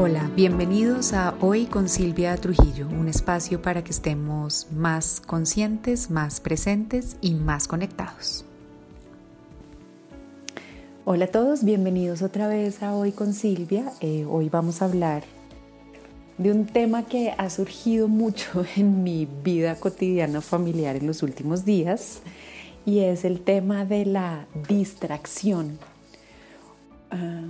Hola, bienvenidos a Hoy con Silvia Trujillo, un espacio para que estemos más conscientes, más presentes y más conectados. Hola a todos, bienvenidos otra vez a Hoy con Silvia. Eh, hoy vamos a hablar de un tema que ha surgido mucho en mi vida cotidiana familiar en los últimos días y es el tema de la distracción. Ah,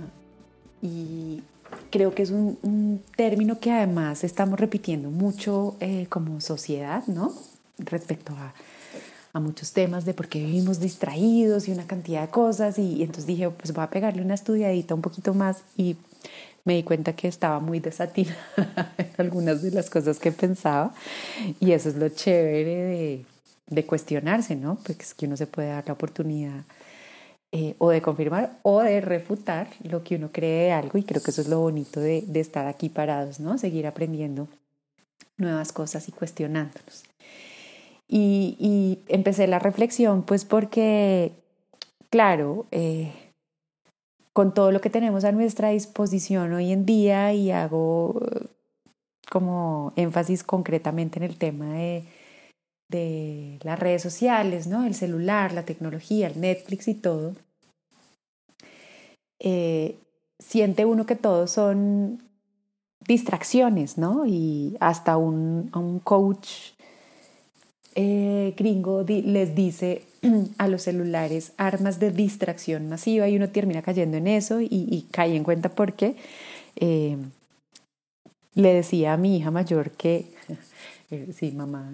y creo que es un, término que además estamos repitiendo mucho eh, como sociedad, ¿no? Respecto a, muchos temas de por qué vivimos distraídos y una cantidad de cosas. Y, entonces dije, pues voy a pegarle una estudiadita un poquito más y me di cuenta que estaba muy desatinada en algunas de las cosas que pensaba. Y eso es lo chévere de, de cuestionarse, ¿no? Porque es que uno se puede dar la oportunidad eh, o de confirmar o de refutar lo que uno cree de algo y creo que eso es lo bonito de, estar aquí parados, ¿no? Seguir aprendiendo nuevas cosas y cuestionándonos. Y, empecé la reflexión pues porque, claro, eh, con todo lo que tenemos a nuestra disposición hoy en día y hago como énfasis concretamente en el tema de de las redes sociales, ¿no? El celular, la tecnología, el Netflix y todo, eh, siente uno que todos son distracciones, ¿no? Y hasta un, un coach eh, gringo les dice a los celulares armas de distracción masiva y uno termina cayendo en eso y, cae en cuenta porque eh, le decía a mi hija mayor que, sí, mamá,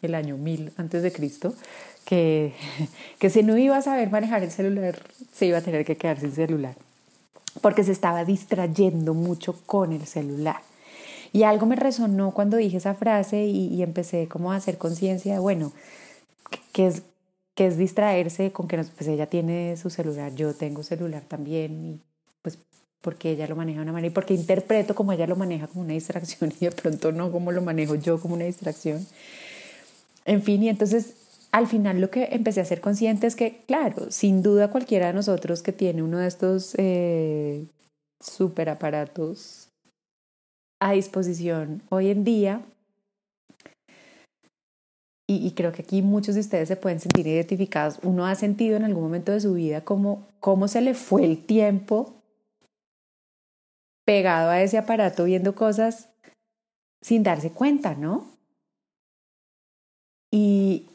el año 1000 antes de Cristo, que, que si no iba a saber manejar el celular, se iba a tener que quedar sin celular, porque se estaba distrayendo mucho con el celular. Y algo me resonó cuando dije esa frase y, empecé como a hacer conciencia de, bueno, ¿qué es, qué es distraerse con que pues ella tiene su celular, yo tengo celular también, y pues porque ella lo maneja de una manera y porque interpreto como ella lo maneja como una distracción y de pronto no como lo manejo yo como una distracción. En fin, y entonces al final lo que empecé a ser consciente es que, claro, sin duda cualquiera de nosotros que tiene uno de estos eh, super aparatos a disposición hoy en día, y, creo que aquí muchos de ustedes se pueden sentir identificados, uno ha sentido en algún momento de su vida como cómo se le fue el tiempo pegado a ese aparato viendo cosas sin darse cuenta, ¿no? Y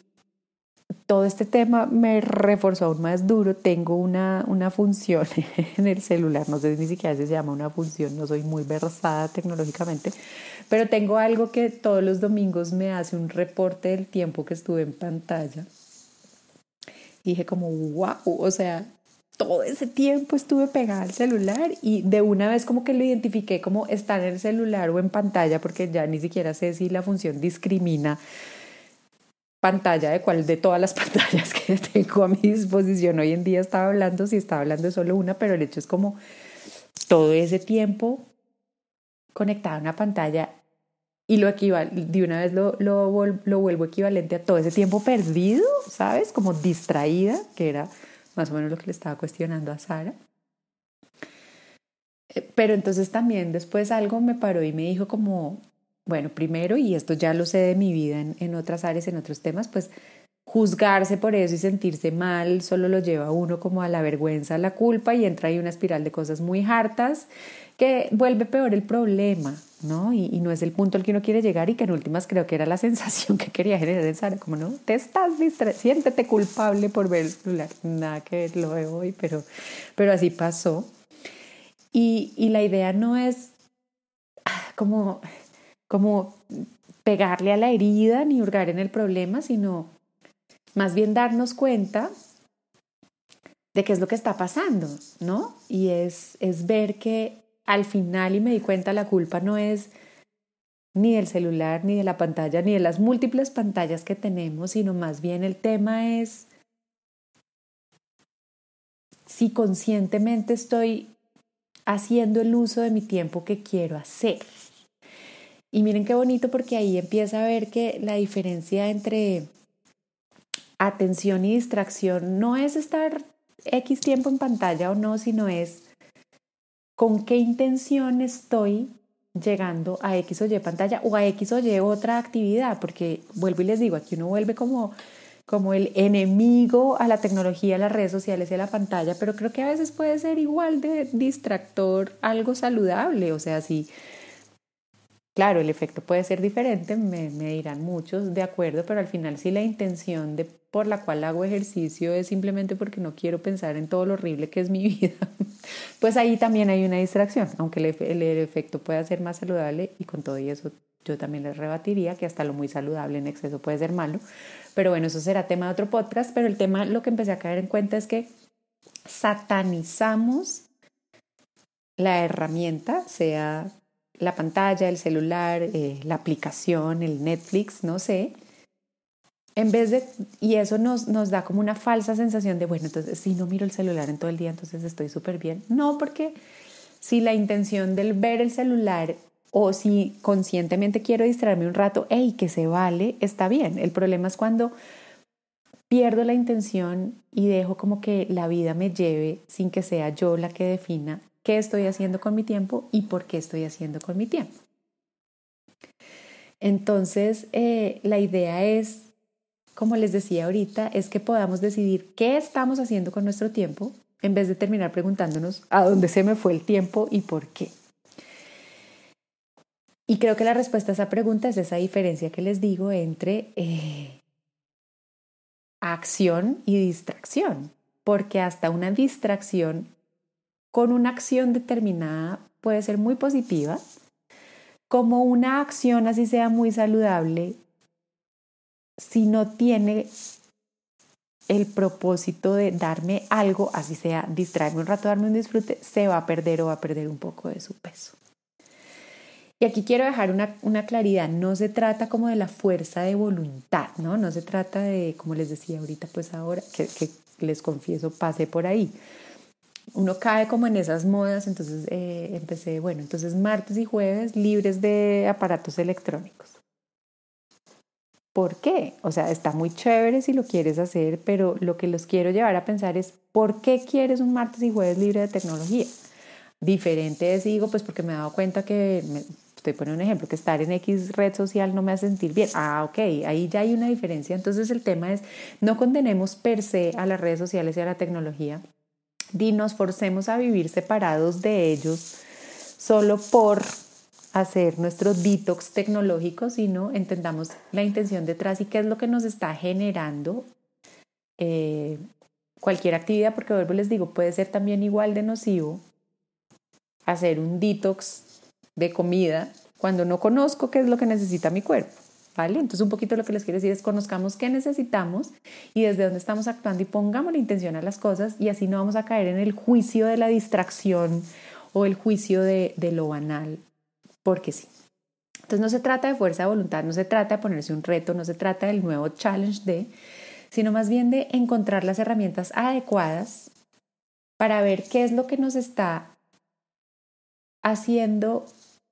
todo este tema me reforzó aún más duro. Tengo una, una función en el celular, no sé ni siquiera si se llama una función, no soy muy versada tecnológicamente, pero tengo algo que todos los domingos me hace un reporte del tiempo que estuve en pantalla. Dije como, wow, o sea, todo ese tiempo estuve pegada al celular y de una vez como que lo identifiqué como estar en el celular o en pantalla, porque ya ni siquiera sé si la función discrimina pantalla de cuál de todas las pantallas que tengo a mi disposición hoy en día estaba hablando, si estaba hablando de solo una, pero el hecho es como todo ese tiempo conectado a una pantalla y lo de una vez lo, lo, lo vuelvo equivalente a todo ese tiempo perdido, ¿sabes? Como distraída, que era más o menos lo que le estaba cuestionando a Sara. Eh, pero entonces también después algo me paró y me dijo como, bueno, primero, y esto ya lo sé de mi vida en, otras áreas, en otros temas, pues juzgarse por eso y sentirse mal solo lo lleva a uno como a la vergüenza, a la culpa y entra ahí una espiral de cosas muy hartas que vuelve peor el problema, ¿no? Y, no es el punto al que uno quiere llegar y que en últimas creo que era la sensación que quería generar en Sara, como no, te estás distrayendo, siéntete culpable por ver el celular, nada que lo veo hoy, pero, pero así pasó. Y, y la idea no es ah, como como pegarle a la herida ni hurgar en el problema, sino más bien darnos cuenta de qué es lo que está pasando, ¿no? Y es, es ver que al final, y me di cuenta, la culpa no es ni del celular, ni de la pantalla, ni de las múltiples pantallas que tenemos, sino más bien el tema es si conscientemente estoy haciendo el uso de mi tiempo que quiero hacer. Y miren qué bonito porque ahí empieza a ver que la diferencia entre atención y distracción no es estar X tiempo en pantalla o no, sino es con qué intención estoy llegando a X o Y pantalla o a X o Y otra actividad, porque vuelvo y les digo, aquí uno vuelve como, como el enemigo a la tecnología, a las redes sociales y a la pantalla, pero creo que a veces puede ser igual de distractor algo saludable, o sea, si Claro, el efecto puede ser diferente, me, dirán muchos, de acuerdo, pero al final si la intención de, por la cual hago ejercicio es simplemente porque no quiero pensar en todo lo horrible que es mi vida, pues ahí también hay una distracción, aunque el, efecto pueda ser más saludable y con todo y eso yo también les rebatiría que hasta lo muy saludable en exceso puede ser malo, pero bueno, eso será tema de otro podcast, pero el tema lo que empecé a caer en cuenta es que satanizamos la herramienta, sea la pantalla, el celular, eh, la aplicación, el Netflix, no sé. En vez de, y eso nos, nos da como una falsa sensación de, bueno, entonces si no miro el celular en todo el día, entonces estoy súper bien. No, porque si la intención del ver el celular o si conscientemente quiero distraerme un rato, hey, que se vale, está bien. El problema es cuando pierdo la intención y dejo como que la vida me lleve sin que sea yo la que defina qué estoy haciendo con mi tiempo y por qué estoy haciendo con mi tiempo. Entonces, eh, la idea es, como les decía ahorita, es que podamos decidir qué estamos haciendo con nuestro tiempo en vez de terminar preguntándonos a dónde se me fue el tiempo y por qué. Y creo que la respuesta a esa pregunta es esa diferencia que les digo entre eh, acción y distracción, porque hasta una distracción con una acción determinada puede ser muy positiva, como una acción así sea muy saludable, si no tiene el propósito de darme algo, así sea distraerme un rato, darme un disfrute, se va a perder o va a perder un poco de su peso. Y aquí quiero dejar una, una, claridad, no se trata como de la fuerza de voluntad, ¿no? No se trata de, como les decía ahorita, pues ahora, que, que les confieso, pasé por ahí uno cae como en esas modas, entonces eh, empecé, bueno, entonces martes y jueves libres de aparatos electrónicos. ¿Por qué? O sea, está muy chévere si lo quieres hacer, pero lo que los quiero llevar a pensar es, ¿por qué quieres un martes y jueves libre de tecnología? Diferente es, digo, pues porque me he dado cuenta que, estoy poniendo un ejemplo, que estar en X red social no me hace sentir bien. Ah, ok, ahí ya hay una diferencia. Entonces el tema es, no condenemos per se a las redes sociales y a la tecnología, ni nos forcemos a vivir separados de ellos solo por hacer nuestro detox tecnológico, sino entendamos la intención detrás y qué es lo que nos está generando eh, cualquier actividad, porque vuelvo les digo, puede ser también igual de nocivo hacer un detox de comida cuando no conozco qué es lo que necesita mi cuerpo. Entonces un poquito lo que les quiero decir es conozcamos qué necesitamos y desde dónde estamos actuando y pongamos la intención a las cosas y así no vamos a caer en el juicio de la distracción o el juicio de, de lo banal, porque sí. Entonces no se trata de fuerza de voluntad, no se trata de ponerse un reto, no se trata del nuevo challenge de, sino más bien de encontrar las herramientas adecuadas para ver qué es lo que nos está haciendo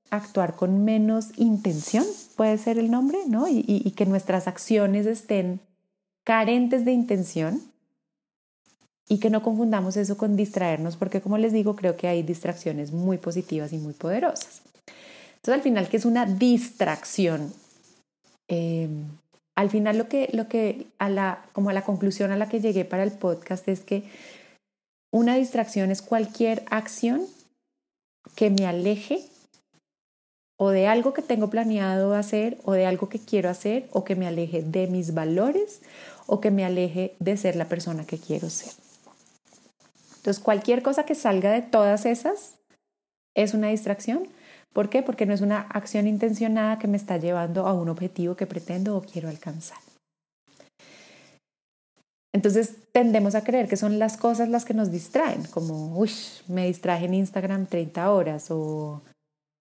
actuar con menos intención, puede ser el nombre, ¿no? Y, que nuestras acciones estén carentes de intención y que no confundamos eso con distraernos, porque como les digo, creo que hay distracciones muy positivas y muy poderosas. Entonces, al final, ¿qué es una distracción? Em, al final, lo que, lo que a la, como a la conclusión a la que llegué para el podcast es que una distracción es cualquier acción que me aleje o de algo que tengo planeado hacer o de algo que quiero hacer o que me aleje de mis valores o que me aleje de ser la persona que quiero ser. Entonces, cualquier cosa que salga de todas esas es una distracción. ¿Por qué? Porque no es una acción intencionada que me está llevando a un objetivo que pretendo o quiero alcanzar. Entonces tendemos a creer que son las cosas las que nos distraen, como, uy, me distraje en Instagram 30 horas o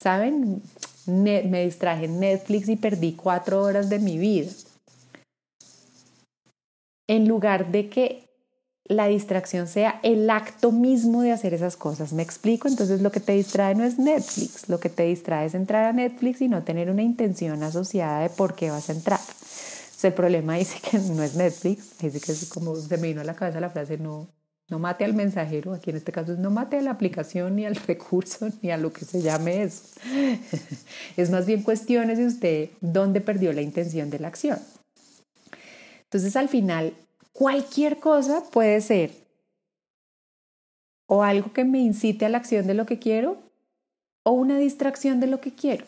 ¿saben? me distraje en Netflix y perdí cuatro horas de mi vida. En lugar de que la distracción sea el acto mismo de hacer esas cosas. ¿Me explico? Entonces lo que te distrae no es Netflix, lo que te distrae es entrar a Netflix y no tener una intención asociada de por qué vas a entrar. Entonces el problema dice que no es Netflix, dice que es como se me vino a la cabeza la frase, no, No mate al mensajero, aquí en este caso es no mate a la aplicación, ni al recurso, ni a lo que se llame eso. es más bien cuestiones de usted dónde perdió la intención de la acción. Entonces al final, cualquier cosa puede ser o algo que me incite a la acción de lo que quiero o una distracción de lo que quiero.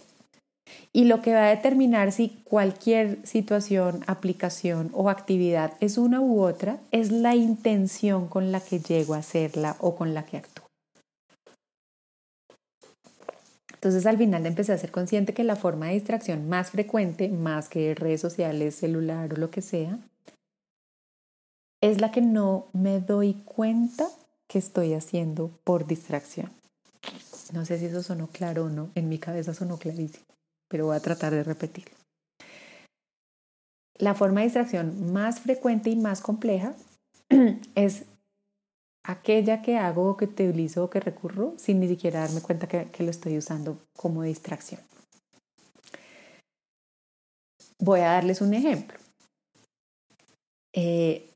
Y lo que va a determinar si cualquier situación, aplicación o actividad es una u otra es la intención con la que llego a hacerla o con la que actúo. Entonces al final empecé a ser consciente que la forma de distracción más frecuente, más que redes sociales, celular o lo que sea, es la que no me doy cuenta que estoy haciendo por distracción. No sé si eso sonó claro o no, en mi cabeza sonó clarísimo pero voy a tratar de repetirlo. La forma de distracción más frecuente y más compleja es aquella que hago, que utilizo o que recurro sin ni siquiera darme cuenta que, lo estoy usando como distracción. Voy a darles un ejemplo. Eh,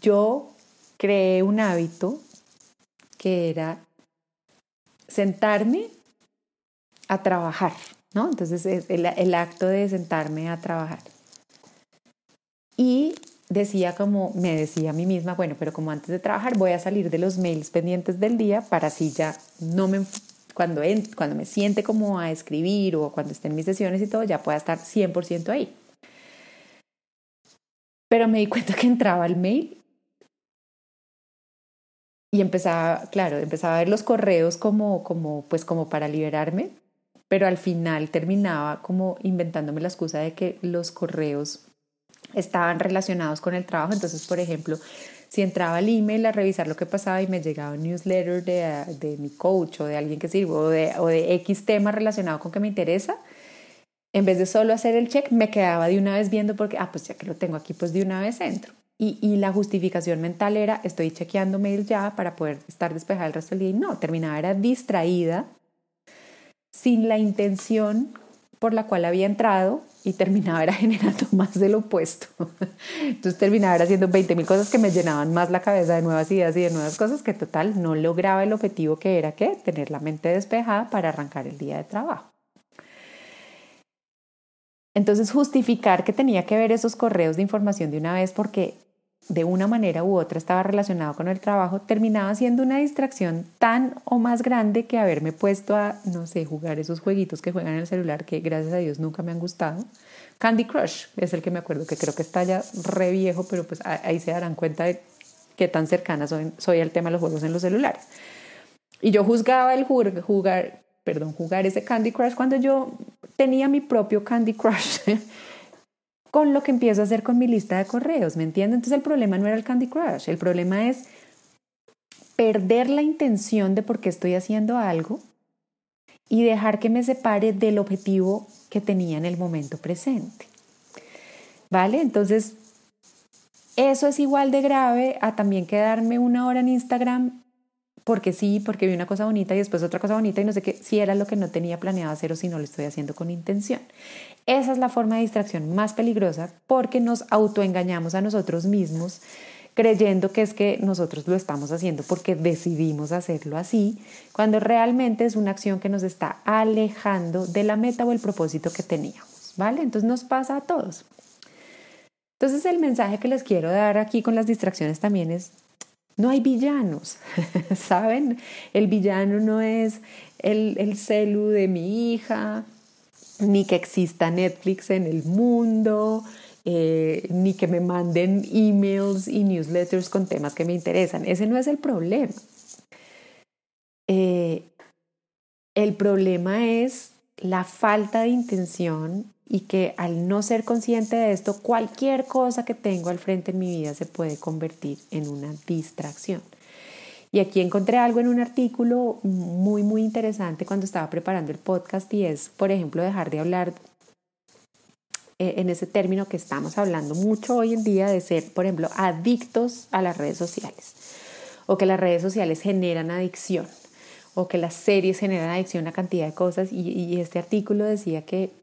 yo creé un hábito que era sentarme a trabajar, ¿no? Entonces es el, acto de sentarme a trabajar. Y decía como, me decía a mí misma, bueno, pero como antes de trabajar voy a salir de los mails pendientes del día para así ya no me, cuando, cuando me siente como a escribir o cuando esté en mis sesiones y todo, ya pueda estar 100% ahí. Pero me di cuenta que entraba el mail y empezaba, claro, empezaba a ver los correos como, como, pues como para liberarme pero al final terminaba como inventándome la excusa de que los correos estaban relacionados con el trabajo. Entonces, por ejemplo, si entraba al email a revisar lo que pasaba y me llegaba un newsletter de, de mi coach o de alguien que sirvo o de, o X tema relacionado con que me interesa, en vez de solo hacer el check, me quedaba de una vez viendo porque, ah, pues ya que lo tengo aquí, pues de una vez entro. Y, y, la justificación mental era, estoy chequeando mail ya para poder estar despejada el resto del día. Y no, terminaba, era distraída sin la intención por la cual había entrado y terminaba era generando más de lo opuesto. Entonces terminaba haciendo 20 mil cosas que me llenaban más la cabeza de nuevas ideas y de nuevas cosas que total no lograba el objetivo que era que tener la mente despejada para arrancar el día de trabajo. Entonces justificar que tenía que ver esos correos de información de una vez porque de una manera u otra estaba relacionado con el trabajo, terminaba siendo una distracción tan o más grande que haberme puesto a, no sé, jugar esos jueguitos que juegan en el celular que gracias a Dios nunca me han gustado. Candy Crush es el que me acuerdo, que creo que está ya re viejo, pero pues ahí se darán cuenta de qué tan cercana soy, soy al tema de los juegos en los celulares. Y yo juzgaba el jugar, jugar, perdón, jugar ese Candy Crush cuando yo tenía mi propio Candy Crush con lo que empiezo a hacer con mi lista de correos, ¿me entienden? Entonces el problema no era el Candy Crush, el problema es perder la intención de por qué estoy haciendo algo y dejar que me separe del objetivo que tenía en el momento presente. ¿Vale? Entonces, eso es igual de grave a también quedarme una hora en Instagram porque sí, porque vi una cosa bonita y después otra cosa bonita y no sé qué, si era lo que no tenía planeado hacer o si no lo estoy haciendo con intención. Esa es la forma de distracción más peligrosa porque nos autoengañamos a nosotros mismos creyendo que es que nosotros lo estamos haciendo porque decidimos hacerlo así, cuando realmente es una acción que nos está alejando de la meta o el propósito que teníamos, ¿vale? Entonces nos pasa a todos. Entonces el mensaje que les quiero dar aquí con las distracciones también es, no hay villanos, ¿saben? El villano no es el, el celu de mi hija, ni que exista Netflix en el mundo, eh, ni que me manden emails y newsletters con temas que me interesan. Ese no es el problema. Eh, el problema es la falta de intención y que al no ser consciente de esto, cualquier cosa que tengo al frente en mi vida se puede convertir en una distracción. Y aquí encontré algo en un artículo muy, muy interesante cuando estaba preparando el podcast y es, por ejemplo, dejar de hablar eh, en ese término que estamos hablando mucho hoy en día de ser, por ejemplo, adictos a las redes sociales o que las redes sociales generan adicción o que las series generan adicción a cantidad de cosas y, y este artículo decía que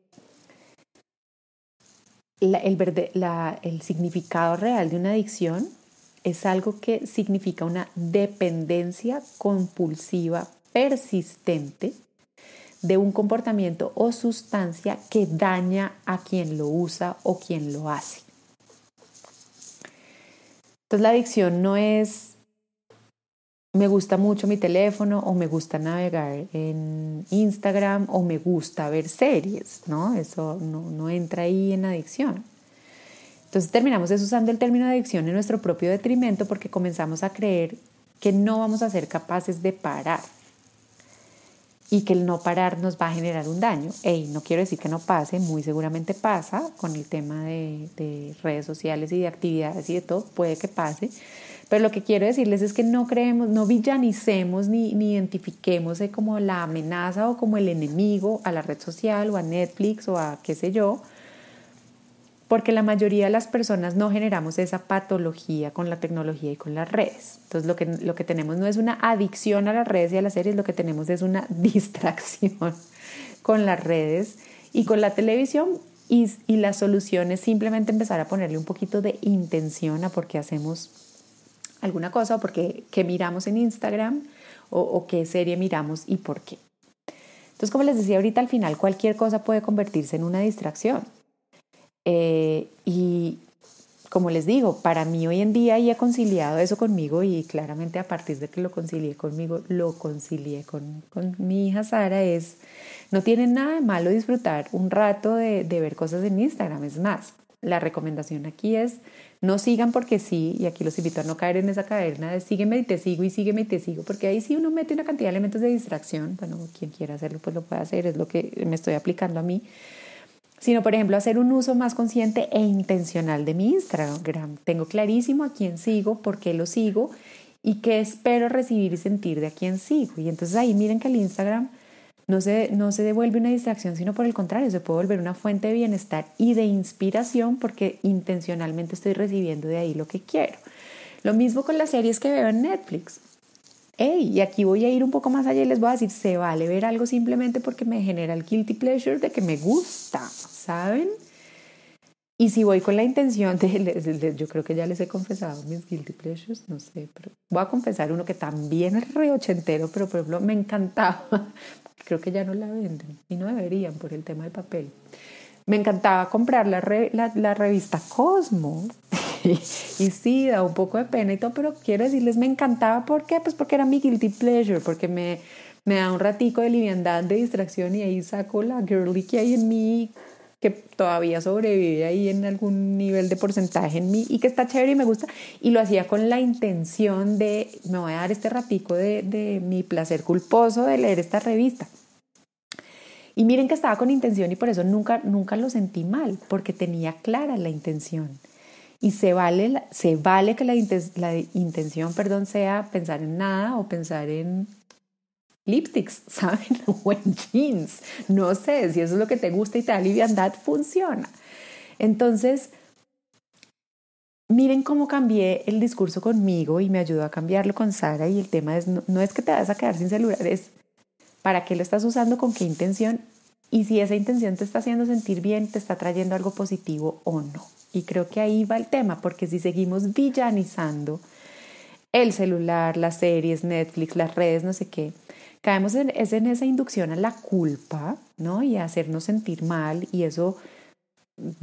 el significado real de una adicción es algo que significa una dependencia compulsiva persistente de un comportamiento o sustancia que daña a quien lo usa o quien lo hace. Entonces la adicción no es me gusta mucho mi teléfono o me gusta navegar en Instagram o me gusta ver series, ¿no? Eso no, entra ahí en adicción. Entonces terminamos usando el término adicción en nuestro propio detrimento porque comenzamos a creer que no vamos a ser capaces de parar y que el no parar nos va a generar un daño. Ey, no quiero decir que no pase, muy seguramente pasa con el tema de, de, redes sociales y de actividades y de todo, puede que pase. Pero lo que quiero decirles es que no creemos, no villanicemos ni, ni identifiquemos como la amenaza o como el enemigo a la red social o a Netflix o a qué sé yo, porque la mayoría de las personas no generamos esa patología con la tecnología y con las redes. Entonces lo que, lo que tenemos no es una adicción a las redes y a las series, lo que tenemos es una distracción con las redes y con la televisión y, y la solución es simplemente empezar a ponerle un poquito de intención a por qué hacemos alguna cosa o por qué, miramos en Instagram o, o qué serie miramos y por qué. Entonces, como les decía ahorita, al final cualquier cosa puede convertirse en una distracción. Eh, y como les digo, para mí hoy en día y he conciliado eso conmigo y claramente a partir de que lo concilié conmigo, lo concilié con, con mi hija Sara, es, no tiene nada de malo disfrutar un rato de, de ver cosas en Instagram. Es más, la recomendación aquí es no sigan porque sí, y aquí los invito a no caer en esa caverna de sígueme y te sigo y sígueme y te sigo, porque ahí sí uno mete una cantidad de elementos de distracción. Bueno, quien quiera hacerlo, pues lo puede hacer, es lo que me estoy aplicando a mí sino por ejemplo hacer un uso más consciente e intencional de mi Instagram. Tengo clarísimo a quién sigo, por qué lo sigo y qué espero recibir y sentir de a quién sigo. Y entonces ahí miren que el Instagram no se, no se devuelve una distracción, sino por el contrario, se puede volver una fuente de bienestar y de inspiración porque intencionalmente estoy recibiendo de ahí lo que quiero. Lo mismo con las series que veo en Netflix y aquí voy a ir un poco más allá y les voy a decir, se vale ver algo simplemente porque me genera el guilty pleasure de que me gusta, ¿saben? Y si voy con la intención de, yo creo que ya les he confesado mis guilty pleasures, no sé, pero voy a confesar uno que también es re ochentero, pero por ejemplo me encantaba, creo que ya no la venden y no deberían por el tema del papel. Me encantaba comprar la revista Cosmo y, sí, da un poco de pena y todo, pero quiero decirles, me encantaba. ¿Por qué? Pues porque era mi guilty pleasure, porque me, me da un ratico de liviandad, de distracción y ahí saco la girly que hay en mí, que todavía sobrevive ahí en algún nivel de porcentaje en mí y que está chévere y me gusta. Y lo hacía con la intención de, me voy a dar este ratico de, de mi placer culposo de leer esta revista. Y miren que estaba con intención y por eso nunca, nunca lo sentí mal, porque tenía clara la intención. Y se vale, se vale que la, intención perdón, sea pensar en nada o pensar en lipsticks, ¿saben? O en jeans. No sé, si eso es lo que te gusta y te da liviandad, funciona. Entonces, miren cómo cambié el discurso conmigo y me ayudó a cambiarlo con Sara y el tema es, no, no es que te vas a quedar sin celular, es para qué lo estás usando, con qué intención y si esa intención te está haciendo sentir bien, te está trayendo algo positivo o no. Y creo que ahí va el tema, porque si seguimos villanizando el celular, las series, Netflix, las redes, no sé qué, caemos en, es en esa inducción a la culpa, ¿no? Y a hacernos sentir mal y eso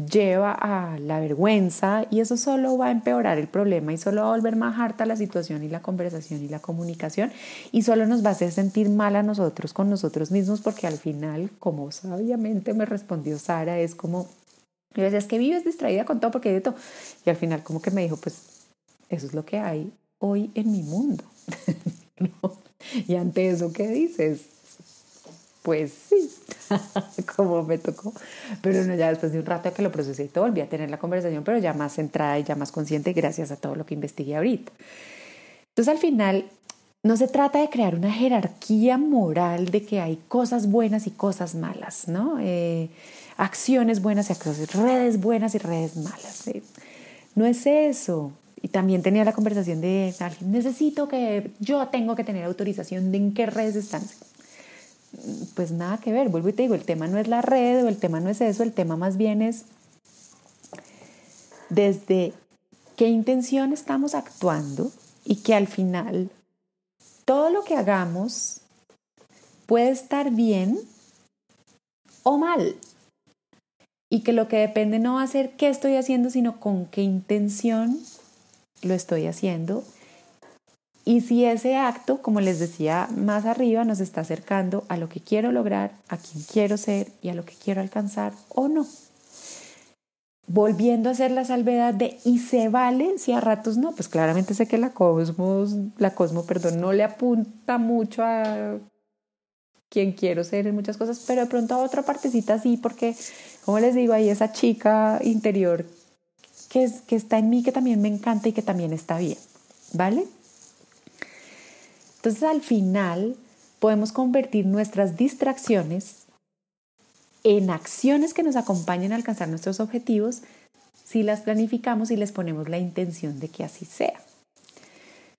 lleva a la vergüenza y eso solo va a empeorar el problema y solo va a volver más harta la situación y la conversación y la comunicación y solo nos va a hacer sentir mal a nosotros con nosotros mismos porque al final, como sabiamente me respondió Sara, es como y yo decía, que vives distraída con todo porque de todo. Y al final como que me dijo, pues eso es lo que hay hoy en mi mundo. Y ante eso, ¿qué dices? Pues sí, como me tocó. Pero no, ya después de un rato que lo procesé y todo, volví a tener la conversación, pero ya más centrada y ya más consciente gracias a todo lo que investigué ahorita. Entonces al final no se trata de crear una jerarquía moral de que hay cosas buenas y cosas malas, ¿no? Eh, acciones buenas y acciones, redes buenas y redes malas. No es eso. Y también tenía la conversación de alguien, necesito que yo tengo que tener autorización de en qué redes están. Pues nada que ver, vuelvo y te digo, el tema no es la red o el tema no es eso, el tema más bien es desde qué intención estamos actuando y que al final todo lo que hagamos puede estar bien o mal. Y que lo que depende no va a ser qué estoy haciendo, sino con qué intención lo estoy haciendo. Y si ese acto, como les decía más arriba, nos está acercando a lo que quiero lograr, a quien quiero ser y a lo que quiero alcanzar o no volviendo a hacer la salvedad de y se vale si a ratos no, pues claramente sé que la Cosmos, la Cosmo, perdón, no le apunta mucho a quien quiero ser en muchas cosas, pero de pronto a otra partecita sí, porque como les digo, hay esa chica interior que, es, que está en mí, que también me encanta y que también está bien, ¿vale? Entonces al final podemos convertir nuestras distracciones en acciones que nos acompañen a alcanzar nuestros objetivos si las planificamos y les ponemos la intención de que así sea.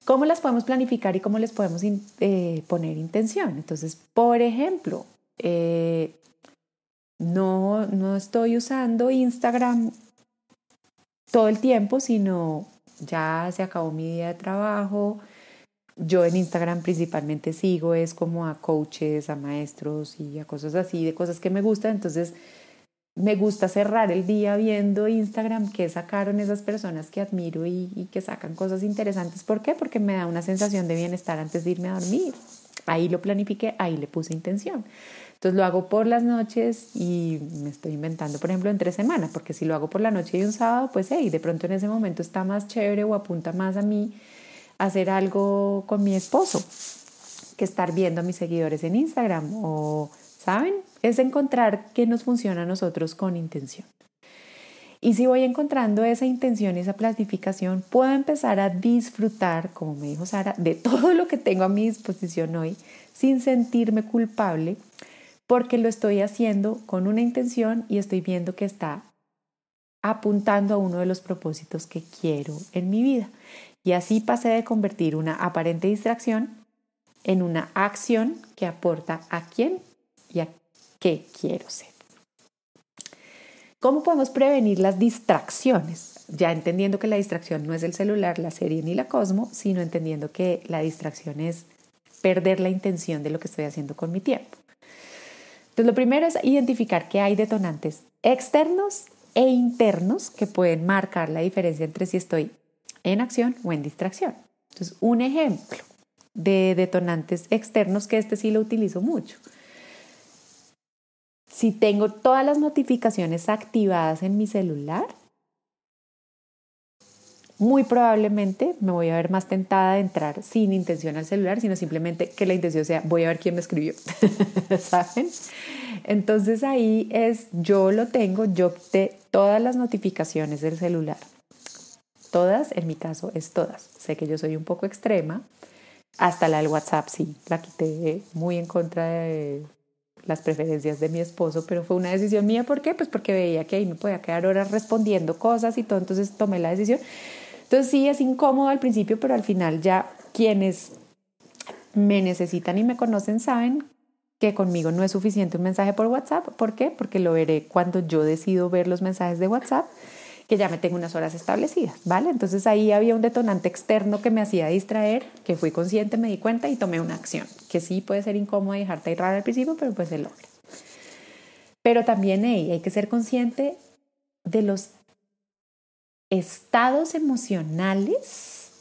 ¿Cómo las podemos planificar y cómo les podemos eh, poner intención? Entonces, por ejemplo, eh, no, no estoy usando Instagram todo el tiempo, sino ya se acabó mi día de trabajo, yo en Instagram principalmente sigo es como a coaches, a maestros y a cosas así, de cosas que me gustan. Entonces, me gusta cerrar el día viendo Instagram qué sacaron esas personas que admiro y, que sacan cosas interesantes. ¿Por qué? Porque me da una sensación de bienestar antes de irme a dormir. Ahí lo planifiqué, ahí le puse intención. Entonces lo hago por las noches y me estoy inventando, por ejemplo, entre semana, porque si lo hago por la noche y un sábado, pues hey, de pronto en ese momento está más chévere o apunta más a mí hacer algo con mi esposo que estar viendo a mis seguidores en Instagram o, ¿saben? Es encontrar qué nos funciona a nosotros con intención. Y si voy encontrando esa intención esa planificación, puedo empezar a disfrutar, como me dijo Sara, de todo lo que tengo a mi disposición hoy sin sentirme culpable porque lo estoy haciendo con una intención y estoy viendo que está apuntando a uno de los propósitos que quiero en mi vida. Y así pasé de convertir una aparente distracción en una acción que aporta a quién y a qué quiero ser. ¿Cómo podemos prevenir las distracciones? Ya entendiendo que la distracción no es el celular, la serie ni la Cosmo, sino entendiendo que la distracción es perder la intención de lo que estoy haciendo con mi tiempo. Entonces, lo primero es identificar que hay detonantes externos e internos que pueden marcar la diferencia entre si estoy en acción o en distracción. Entonces, un ejemplo de detonantes externos, que este sí lo utilizo mucho. Si tengo todas las notificaciones activadas en mi celular, muy probablemente me voy a ver más tentada de entrar sin intención al celular, sino simplemente que la intención sea voy a ver quién me escribió, ¿saben? Entonces ahí es, yo lo tengo, yo te todas las notificaciones del celular todas, en mi caso es todas. Sé que yo soy un poco extrema, hasta la del WhatsApp sí, la quité muy en contra de las preferencias de mi esposo, pero fue una decisión mía. ¿Por qué? Pues porque veía que ahí me podía quedar horas respondiendo cosas y todo, entonces tomé la decisión. Entonces sí es incómodo al principio, pero al final ya quienes me necesitan y me conocen saben que conmigo no es suficiente un mensaje por WhatsApp. ¿Por qué? Porque lo veré cuando yo decido ver los mensajes de WhatsApp que ya me tengo unas horas establecidas, ¿vale? Entonces ahí había un detonante externo que me hacía distraer, que fui consciente, me di cuenta y tomé una acción, que sí puede ser incómodo y dejarte ir raro al principio, pero pues se logra. Pero también hay que ser consciente de los estados emocionales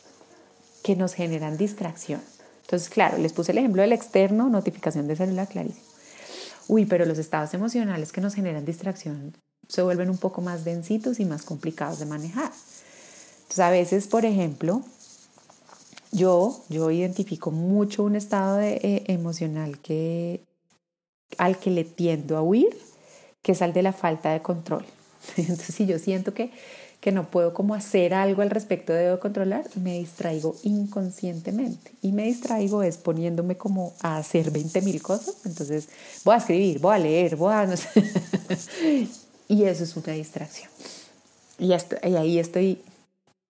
que nos generan distracción. Entonces, claro, les puse el ejemplo del externo, notificación de celular, clarísimo. Uy, pero los estados emocionales que nos generan distracción se vuelven un poco más densitos y más complicados de manejar. Entonces, a veces, por ejemplo, yo, yo identifico mucho un estado de, eh, emocional que, al que le tiendo a huir, que es al de la falta de control. Entonces, si yo siento que, que no puedo como hacer algo al respecto, debo controlar, me distraigo inconscientemente. Y me distraigo es poniéndome como a hacer 20 mil cosas. Entonces, voy a escribir, voy a leer, voy a... No sé. Y eso es una distracción. Y, ahí estoy.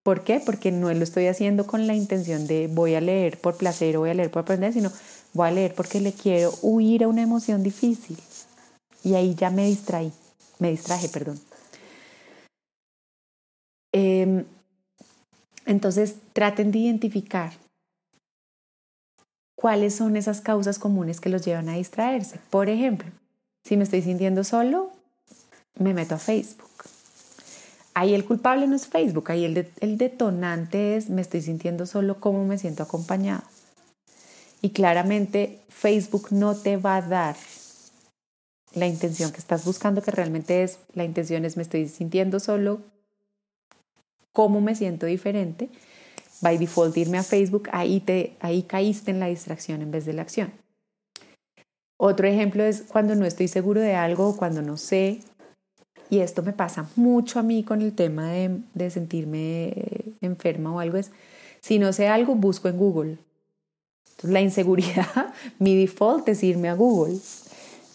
¿Por qué? Porque no lo estoy haciendo con la intención de voy a leer por placer o voy a leer por aprender, sino voy a leer porque le quiero huir a una emoción difícil. Y ahí ya me distraí, me distraje, perdón. Em, entonces, traten de identificar cuáles son esas causas comunes que los llevan a distraerse. Por ejemplo, si me estoy sintiendo solo, me meto a Facebook. Ahí el culpable no es Facebook, ahí el, detonante es me estoy sintiendo solo, cómo me siento acompañado. Y claramente Facebook no te va a dar la intención que estás buscando, que realmente es, la intención es me estoy sintiendo solo, cómo me siento diferente. By default irme a Facebook, ahí, te, ahí caíste en la distracción en vez de la acción. Otro ejemplo es cuando no estoy seguro de algo cuando no sé, y esto me pasa mucho a mí con el tema de, de sentirme enferma o algo, es si no sé algo, busco en Google la inseguridad, mi default es irme a Google.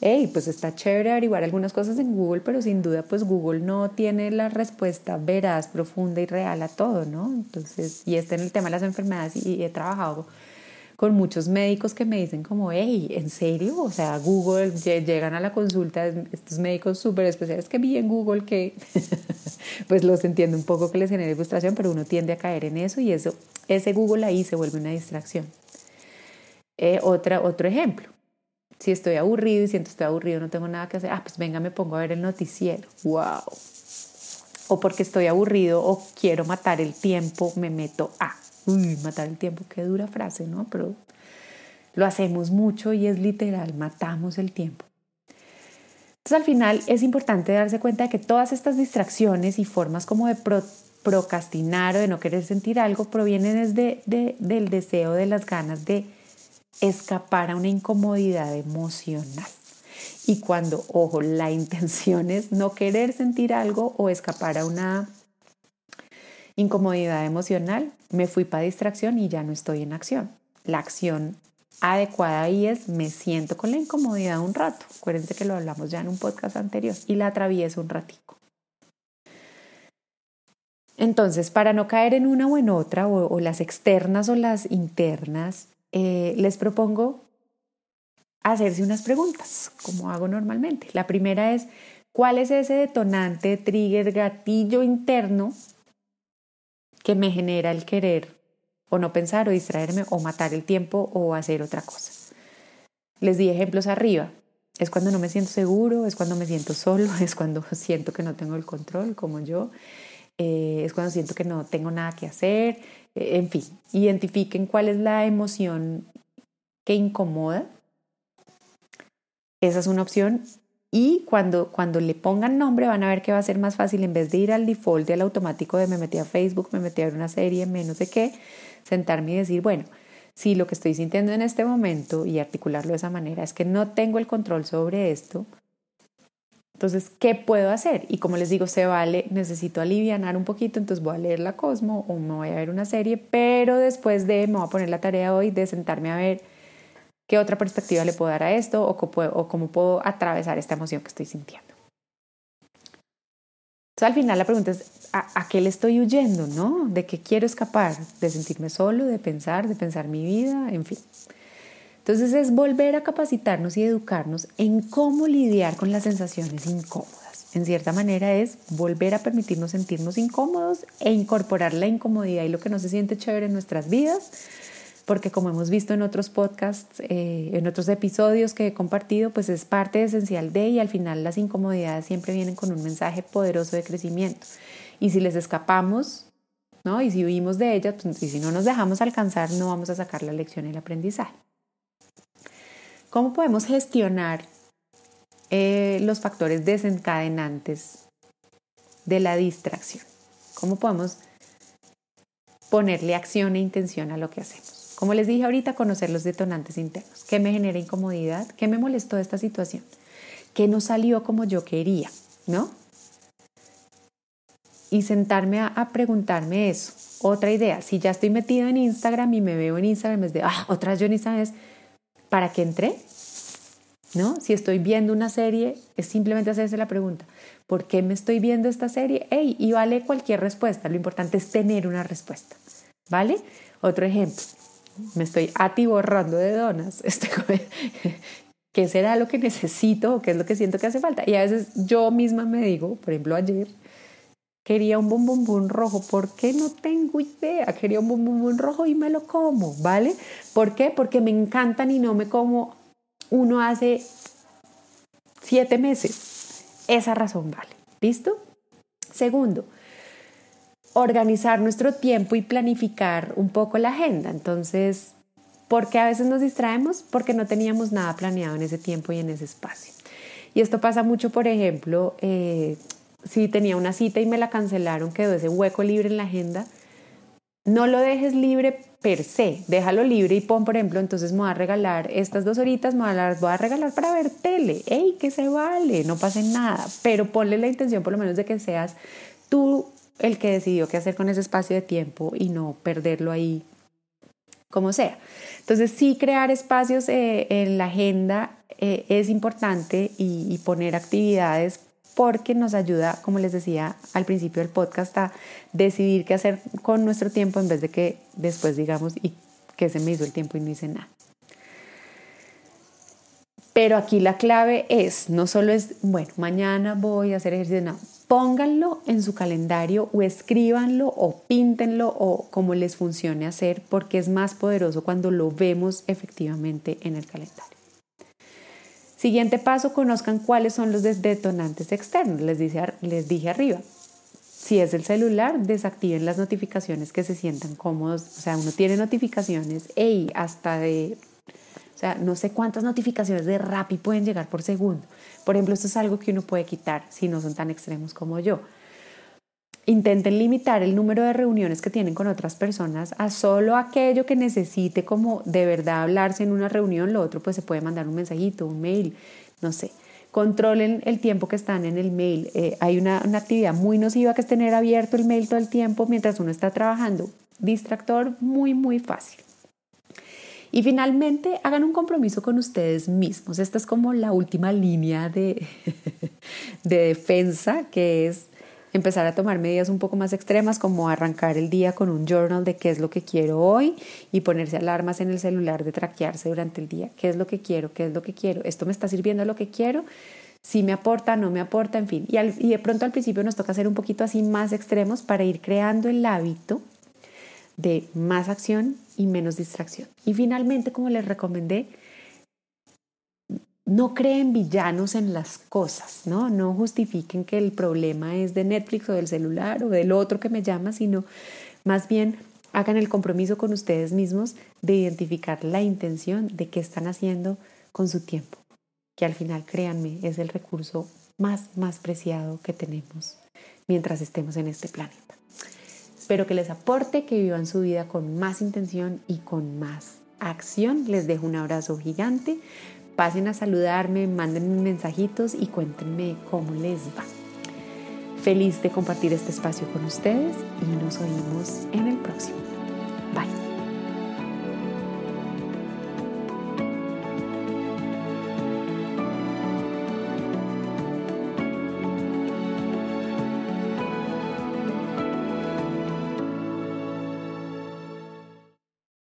Hey, pues está chévere averiguar algunas cosas en Google, pero sin duda pues Google no tiene la respuesta veraz, profunda y real a todo, ¿no? Entonces, y este en el tema de las enfermedades y he trabajado con muchos médicos que me dicen como, hey, ¿en serio? O sea, Google, llegan a la consulta estos médicos súper especiales que vi en Google que, pues los entiendo un poco que les genere frustración, pero uno tiende a caer en eso y eso, ese Google ahí se vuelve una distracción. Eh, otra, otro ejemplo, si estoy aburrido y siento estoy aburrido, no tengo nada que hacer, ah, pues venga, me pongo a ver el noticiero, wow. O porque estoy aburrido o quiero matar el tiempo, me meto a, matar el tiempo, qué dura frase, ¿no? Pero lo hacemos mucho y es literal, matamos el tiempo. Entonces al final es importante darse cuenta de que todas estas distracciones y formas como de procrastinar o de no querer sentir algo provienen desde del deseo, de las ganas de escapar a una incomodidad emocional. Y cuando, ojo, la intención es no querer sentir algo o escapar a una incomodidad emocional, me fui para distracción y ya no estoy en acción. La acción adecuada ahí es me siento con la incomodidad un rato. Acuérdense que lo hablamos ya en un podcast anterior y la atravieso un ratico. Entonces, para no caer en una o en otra, o, las externas o las internas, eh, les propongo hacerse unas preguntas, como hago normalmente. La primera es, ¿cuál es ese detonante, trigger, gatillo interno que me genera el querer o no pensar o distraerme o matar el tiempo o hacer otra cosa? Les di ejemplos arriba. Es cuando no me siento seguro, es cuando me siento solo, es cuando siento que no tengo el control como yo, eh, es cuando siento que no tengo nada que hacer, eh, en fin, identifiquen cuál es la emoción que incomoda. Esa es una opción. Y cuando, cuando le pongan nombre van a ver que va a ser más fácil en vez de ir al default al automático de me metí a Facebook, me metí a ver una serie, menos de qué, sentarme y decir, bueno, si lo que estoy sintiendo en este momento y articularlo de esa manera es que no tengo el control sobre esto, entonces, ¿qué puedo hacer? Y como les digo, se vale, necesito aliviar un poquito, entonces voy a leer la Cosmo o me voy a ver una serie, pero después de, me voy a poner la tarea hoy de sentarme a ver qué otra perspectiva le puedo dar a esto o, cómo puedo atravesar esta emoción que estoy sintiendo. Entonces, al final la pregunta es, ¿a, ¿a, qué le estoy huyendo? ¿No? ¿De qué quiero escapar? ¿De sentirme solo? ¿De pensar? ¿De pensar mi vida? En fin. Entonces es volver a capacitarnos y educarnos en cómo lidiar con las sensaciones incómodas. En cierta manera es volver a permitirnos sentirnos incómodos e incorporar la incomodidad y lo que no se siente chévere en nuestras vidas, porque como hemos visto en otros podcasts, eh, en otros episodios que he compartido, pues es parte esencial de y al final las incomodidades siempre vienen con un mensaje poderoso de crecimiento. Y si les escapamos, ¿no? Y si huimos de ellas, pues, y si no nos dejamos alcanzar, no vamos a sacar la lección y el aprendizaje. ¿Cómo podemos gestionar eh, los factores desencadenantes de la distracción? ¿Cómo podemos ponerle acción e intención a lo que hacemos? Como les dije ahorita, conocer los detonantes internos. ¿Qué me genera incomodidad? ¿Qué me molestó esta situación? ¿Qué no salió como yo quería? ¿No? Y sentarme a, preguntarme eso. Otra idea, si ya estoy metido en Instagram y me veo en Instagram, es de, ah, otra yo en Instagram ¿para qué entré? ¿No? Si estoy viendo una serie, es simplemente hacerse la pregunta, ¿por qué me estoy viendo esta serie? Hey, y vale cualquier respuesta, lo importante es tener una respuesta, ¿vale? Otro ejemplo, me estoy atiborrando de donas, estoy ¿qué será lo que necesito o qué es lo que siento que hace falta? Y a veces yo misma me digo, por ejemplo ayer, Quería un bombombón rojo. ¿Por qué? No tengo idea. Quería un bombombón rojo y me lo como, ¿vale? ¿Por qué? Porque me encantan y no me como uno hace siete meses. Esa razón vale. ¿Listo? Segundo, organizar nuestro tiempo y planificar un poco la agenda. Entonces, ¿por qué a veces nos distraemos? Porque no teníamos nada planeado en ese tiempo y en ese espacio. Y esto pasa mucho, por ejemplo, eh, si tenía una cita y me la cancelaron, quedó ese hueco libre en la agenda, no lo dejes libre per se, déjalo libre y pon, por ejemplo, entonces me voy a regalar estas dos horitas, me voy a regalar para ver tele, ¡ey, que se vale! No pase nada, pero ponle la intención por lo menos de que seas tú el que decidió qué hacer con ese espacio de tiempo y no perderlo ahí como sea. Entonces sí crear espacios eh, en la agenda eh, es importante y poner actividades porque nos ayuda, como les decía al principio del podcast, a decidir qué hacer con nuestro tiempo en vez de que después digamos, y que se me hizo el tiempo y no hice nada. Pero aquí la clave es, no solo es, bueno, mañana voy a hacer ejercicio, no, pónganlo en su calendario o escríbanlo o píntenlo o como les funcione hacer, porque es más poderoso cuando lo vemos efectivamente en el calendario. Siguiente paso, conozcan cuáles son los detonantes externos. Les, dije arriba. Si es el celular, desactiven las notificaciones que se sientan cómodos. O sea, uno tiene notificaciones, y hasta de, o sea, no sé cuántas notificaciones de Rappi pueden llegar por segundo. Por ejemplo, esto es algo que uno puede quitar si no son tan extremos como yo. Intenten limitar el número de reuniones que tienen con otras personas a solo aquello que necesite como de verdad hablarse en una reunión, lo otro pues se puede mandar un mensajito, un mail, no sé. Controlen el tiempo que están en el mail. Eh, hay una, una actividad muy nociva que es tener abierto el mail todo el tiempo mientras uno está trabajando. Distractor muy, muy fácil. Y finalmente, hagan un compromiso con ustedes mismos. Esta es como la última línea de, de defensa, que es empezar a tomar medidas un poco más extremas como arrancar el día con un journal de qué es lo que quiero hoy y ponerse alarmas en el celular de traquearse durante el día, qué es lo que quiero, qué es lo que quiero, esto me está sirviendo lo que quiero, si me aporta, no me aporta, en fin. Y, y de pronto al principio nos toca ser un poquito así más extremos para ir creando el hábito de más acción y menos distracción. Y finalmente, como les recomendé, no creen villanos en las cosas, ¿no? No justifiquen que el problema es de Netflix o del celular o del otro que me llama, sino más bien hagan el compromiso con ustedes mismos de identificar la intención de qué están haciendo con su tiempo, que al final, créanme, es el recurso más, más preciado que tenemos mientras estemos en este planeta. Espero que les aporte, que vivan su vida con más intención y con más acción. Les dejo un abrazo gigante pasen a saludarme, mándenme mensajitos y cuéntenme cómo les va. Feliz de compartir este espacio con ustedes y nos oímos en el próximo.